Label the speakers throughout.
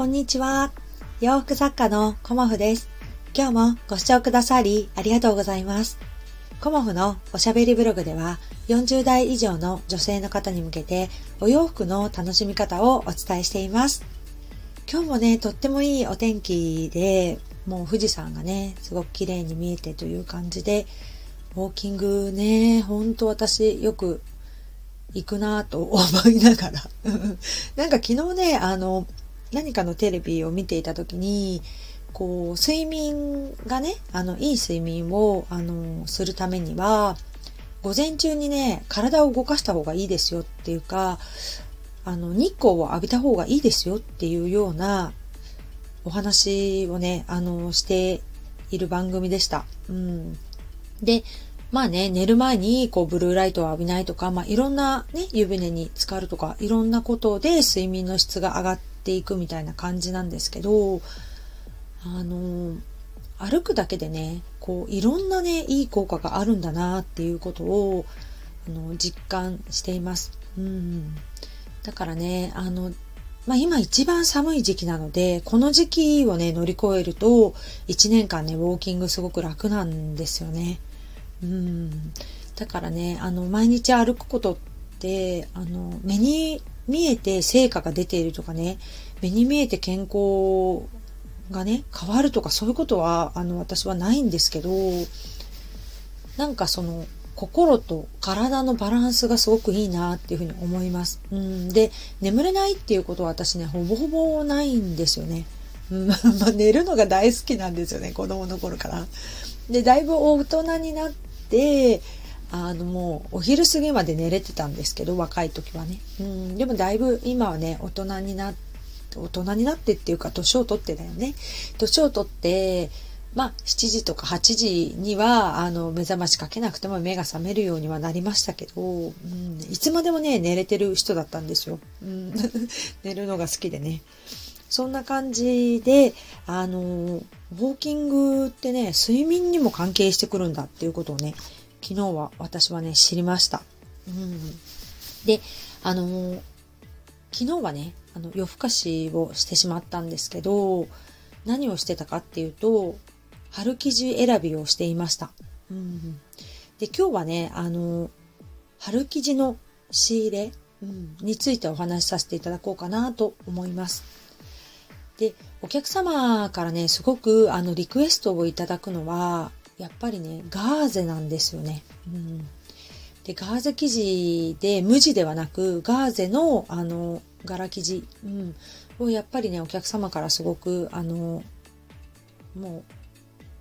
Speaker 1: こんにちは。洋服作家のコモフです。今日もご視聴くださりありがとうございます。コモフのおしゃべりブログでは40代以上の女性の方に向けてお洋服の楽しみ方をお伝えしています。今日もね、とってもいいお天気で、もう富士山がね、すごく綺麗に見えてという感じで、ウォーキングね、ほんと私よく行くなぁと思いながら。なんか昨日ね、あの、何かのテレビを見ていた時に、こう、睡眠がね、あの、いい睡眠を、あの、するためには、午前中にね、体を動かした方がいいですよっていうか、あの、日光を浴びた方がいいですよっていうようなお話をね、あの、している番組でした。うん。で、まあね、寝る前にこうブルーライトを浴びないとか、まあいろんなね、湯船に浸かるとか、いろんなことで睡眠の質が上がっていくみたいな感じなんですけど、あの、歩くだけでね、こういろんなね、いい効果があるんだなっていうことを、あの、実感しています。うん。だからね、あの、まあ今一番寒い時期なので、この時期をね、乗り越えると、1年間ね、ウォーキングすごく楽なんですよね。うん。だからね、あの、毎日歩くことって、あの、目に見えて成果が出ているとかね、目に見えて健康がね、変わるとかそういうことは、あの、私はないんですけど、なんかその、心と体のバランスがすごくいいなっていうふうに思います。うん、で、眠れないっていうことは私ね、ほぼほぼないんですよね。うん、まあ寝るのが大好きなんですよね、子供の頃から。で、だいぶ大人になって、あのもうお昼過ぎまで寝れてたんですけど、若い時はね。うん、でもだいぶ今はね、大人になって、大人になってっていうか、年を取ってだよね。年を取って、まあ、7時とか8時には、あの、目覚ましかけなくても目が覚めるようにはなりましたけど、うん、いつまでもね、寝れてる人だったんですよ。うん、寝るのが好きでね。そんな感じで、あの、ウォーキングってね、睡眠にも関係してくるんだっていうことをね、昨日は私はね、知りました。うん、で、あの、昨日はね、あの、夜更かしをしてしまったんですけど、何をしてたかっていうと、春生地選びをしていました。うん、で、今日はね、あの、春生地の仕入れ、うん、についてお話しさせていただこうかなと思います。で、お客様からね、すごくあのリクエストをいただくのは、やっぱりね、ガーゼなんですよね。うん、で、ガーゼ生地で無地ではなく、ガーゼのあの、柄生地、うん、をやっぱりね、お客様からすごく、あの、も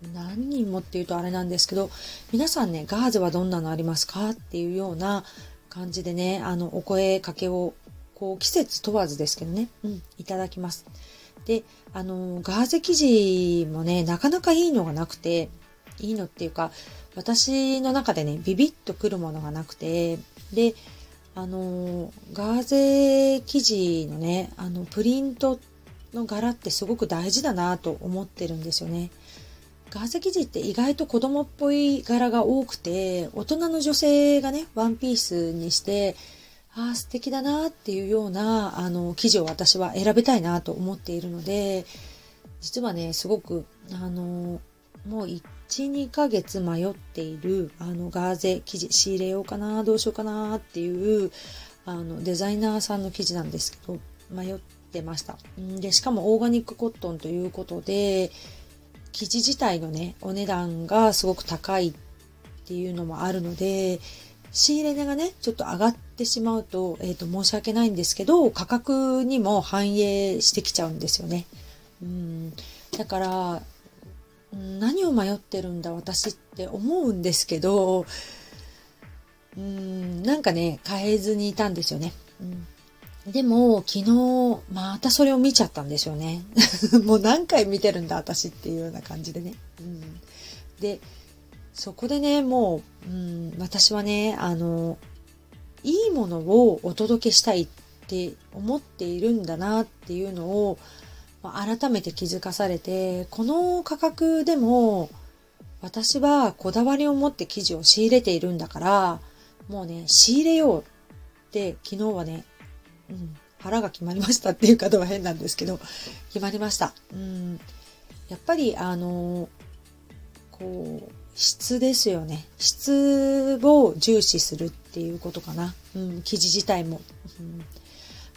Speaker 1: う、何人もっていうとあれなんですけど、皆さんね、ガーゼはどんなのありますかっていうような感じでね、あの、お声かけを、こう、季節問わずですけどね、うん、いただきます。で、あの、ガーゼ生地もね、なかなかいいのがなくて、いいのっていうか、私の中でね、ビビッとくるものがなくて、で、あの、ガーゼ生地のね、あの、プリントの柄ってすごく大事だなと思ってるんですよね。ガーゼ生地って意外と子供っぽい柄が多くて、大人の女性がね、ワンピースにして、ああ、素敵だなっていうような、あの、生地を私は選びたいなと思っているので、実はね、すごく、あの、もう1、12ヶ月迷っている、あの、ガーゼ生地、仕入れようかな、どうしようかなっていう、あの、デザイナーさんの生地なんですけど、迷ってました。で、しかもオーガニックコットンということで、生地自体のね、お値段がすごく高いっていうのもあるので、仕入れ値がね、ちょっと上がってしまうと、え、ー、と、申し訳ないんですけど、価格にも反映してきちゃうんですよね。うん。だから、何を迷ってるんだ私って思うんですけど、うん、なんかね、変えずにいたんですよね。うん、でも、昨日、またそれを見ちゃったんですよね。もう何回見てるんだ私っていうような感じでね。うん、で、そこでね、もう、うん、私はね、あの、いいものをお届けしたいって思っているんだなっていうのを、改めて気づかされて、この価格でも私はこだわりを持って生地を仕入れているんだから、もうね、仕入れようって昨日はね、うん、腹が決まりましたっていう方は変なんですけど、決まりました。うん。やっぱり、あの、こう、質ですよね。質を重視するっていうことかな。うん、生地自体も。うん、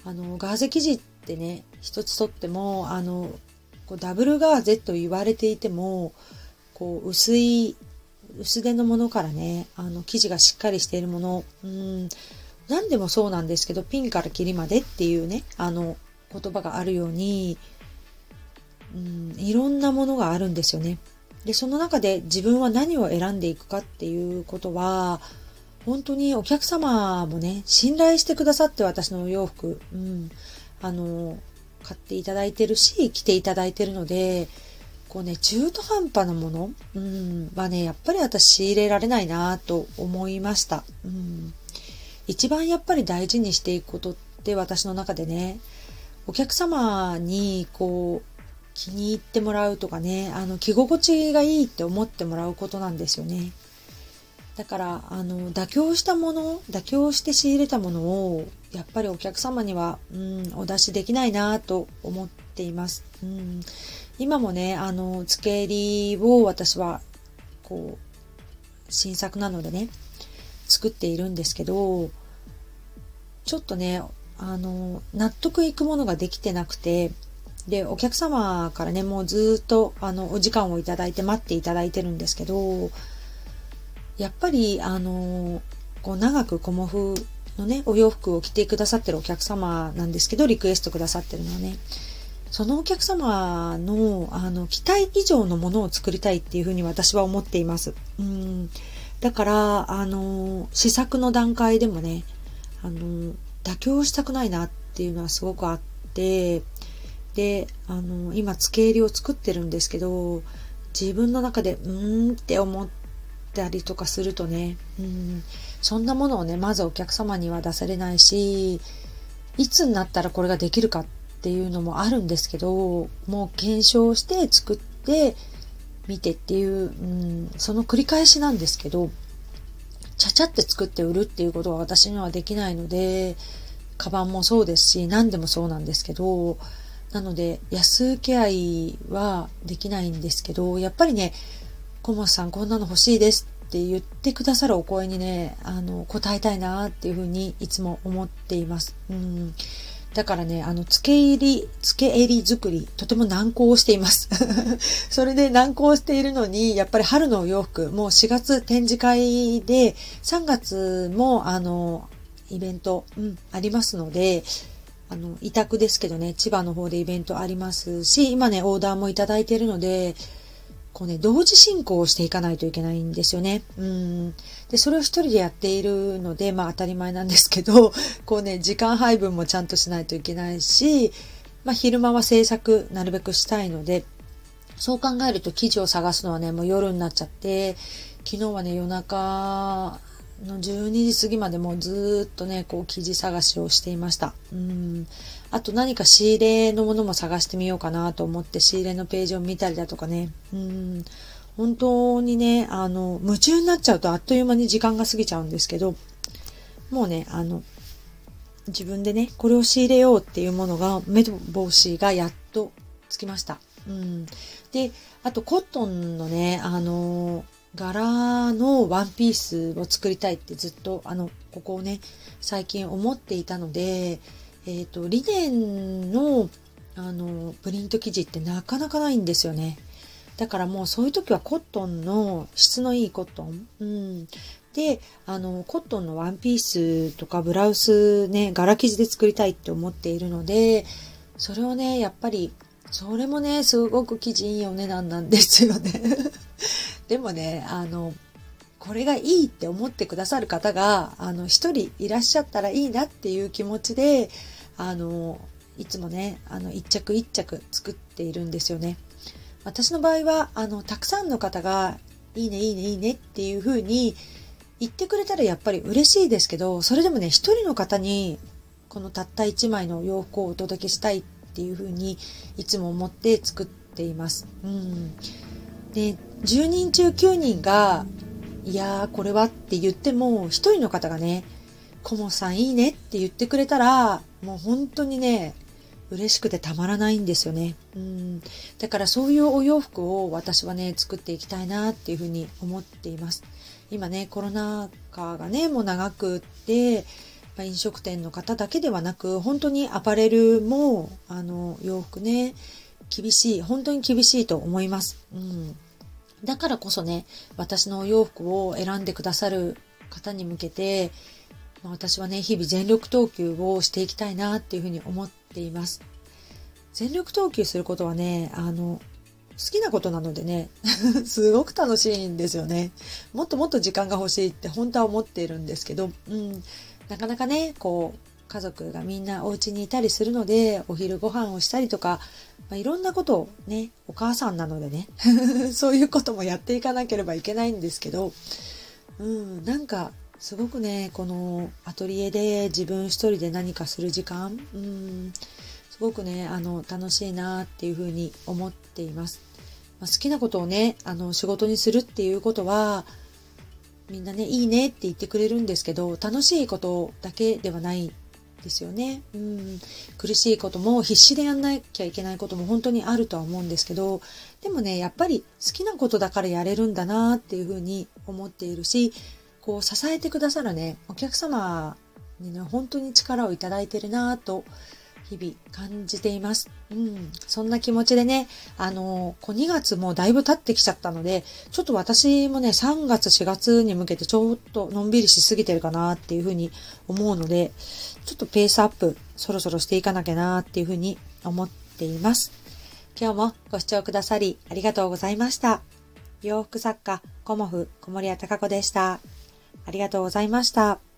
Speaker 1: あの、ガーゼ生地ってね、一つとっても、あの、こうダブルガーゼと言われていても、こう、薄い、薄手のものからね、あの、生地がしっかりしているもの、うん、何でもそうなんですけど、ピンからキリまでっていうね、あの、言葉があるように、うん、いろんなものがあるんですよね。で、その中で自分は何を選んでいくかっていうことは、本当にお客様もね、信頼してくださって私のお洋服、うん、あの、買っていただいてるし、着ていただいてるので、こうね、中途半端なもの、うん、はね、やっぱり私仕入れられないなと思いました。うん、一番やっぱり大事にしていくことって私の中でね、お客様にこう、気に入ってもらうとかね、あの、着心地がいいって思ってもらうことなんですよね。だから、あの、妥協したもの、妥協して仕入れたものを、やっぱりお客様には、うん、お出しできないなと思っています。うん、今もね、あの、付け入りを私は、こう、新作なのでね、作っているんですけど、ちょっとね、あの、納得いくものができてなくて、で、お客様からね、もうずっと、あの、お時間をいただいて待っていただいてるんですけど、やっぱり、あの、こう、長くコモフのね、お洋服を着てくださってるお客様なんですけど、リクエストくださってるのはね、そのお客様の、あの、期待以上のものを作りたいっていうふうに私は思っています。うん。だから、あの、試作の段階でもね、あの、妥協したくないなっていうのはすごくあって、で、あの、今、付け入りを作ってるんですけど、自分の中で、うーんって思ったりとかするとね、うん、そんなものをね、まずお客様には出されないし、いつになったらこれができるかっていうのもあるんですけど、もう検証して作って見てっていう、うん、その繰り返しなんですけど、ちゃちゃって作って売るっていうことは私にはできないので、カバンもそうですし、何でもそうなんですけど、なので、安請け合いはできないんですけど、やっぱりね、小松さんこんなの欲しいですって言ってくださるお声にね、あの、答えたいなっていうふうにいつも思っています。うん。だからね、あの、付け入り、付け襟作り、とても難航しています。それで難航しているのに、やっぱり春のお洋服、もう4月展示会で、3月も、あの、イベント、うん、ありますので、あの、委託ですけどね、千葉の方でイベントありますし、今ね、オーダーもいただいているので、こうね、同時進行をしていかないといけないんですよね。うん。で、それを一人でやっているので、まあ当たり前なんですけど、こうね、時間配分もちゃんとしないといけないし、まあ昼間は制作なるべくしたいので、そう考えると記事を探すのはね、もう夜になっちゃって、昨日はね、夜中の12時過ぎまでもうずっとね、こう記事探しをしていました。うん。あと何か仕入れのものも探してみようかなと思って仕入れのページを見たりだとかね。うん。本当にね、あの、夢中になっちゃうとあっという間に時間が過ぎちゃうんですけど、もうね、あの、自分でね、これを仕入れようっていうものが、目と帽子がやっとつきました。うん。で、あとコットンのね、あの柄のワンピースを作りたいってずっと、あの、ここをね、最近思っていたので、えっ、ー、と、リネンの、あの、プリント生地ってなかなかないんですよね。だからもうそういう時はコットンの質のいいコットン。うん。で、あの、コットンのワンピースとかブラウスね、柄生地で作りたいって思っているので、それをね、やっぱり、それもね、すごく生地いいお値段なんですよね。でもね、あの、これがいいって思ってくださる方が、あの、一人いらっしゃったらいいなっていう気持ちで、あの、いつもね、あの、一着一着作っているんですよね。私の場合は、あの、たくさんの方が、いいね、いいね、いいねっていう風に言ってくれたらやっぱり嬉しいですけど、それでもね、一人の方に、このたった一枚の洋服をお届けしたいっていう風に、いつも思って作っています。うん。で、10人中9人が、いやー、これはって言っても、1人の方がね、コモさんいいねって言ってくれたら、もう本当にね、嬉しくてたまらないんですよね。うん。だからそういうお洋服を私はね、作っていきたいなっていうふうに思っています。今ね、コロナ禍がね、もう長くって、飲食店の方だけではなく、本当にアパレルも、あの、洋服ね、厳しい、本当に厳しいと思います。うん。だからこそね、私のお洋服を選んでくださる方に向けて、ま、私はね、日々全力投球をしていきたいなっていうふうに思っています。全力投球することはね、あの、好きなことなのでね、すごく楽しいんですよね。もっともっと時間が欲しいって本当は思っているんですけど、うん、なかなかね、こう、家族がみんなお家にいたりするので、お昼ご飯をしたりとか、まあ、いろんなことをね、お母さんなのでね、そういうこともやっていかなければいけないんですけど、うん、なんかすごくね、このアトリエで自分一人で何かする時間、うん、すごくね、あの、楽しいなっていうふうに思っています。まあ、好きなことをね、あの、仕事にするっていうことは、みんなね、いいねって言ってくれるんですけど、楽しいことだけではないですよね。うん。苦しいことも必死でやんなきゃいけないことも本当にあるとは思うんですけど、でもね、やっぱり好きなことだからやれるんだなっていうふうに思っているし、こう支えてくださるね、お客様にね、本当に力をいただいてるなと、日々感じています。うん。そんな気持ちでね、あの、2月もだいぶ経ってきちゃったので、ちょっと私もね、3月4月に向けてちょっとのんびりしすぎてるかなっていうふうに思うので、ちょっとペースアップそろそろしていかなきゃなっていうふうに思っています。今日もご視聴くださりありがとうございました。洋服作家、コモフ、小森屋隆子でした。ありがとうございました。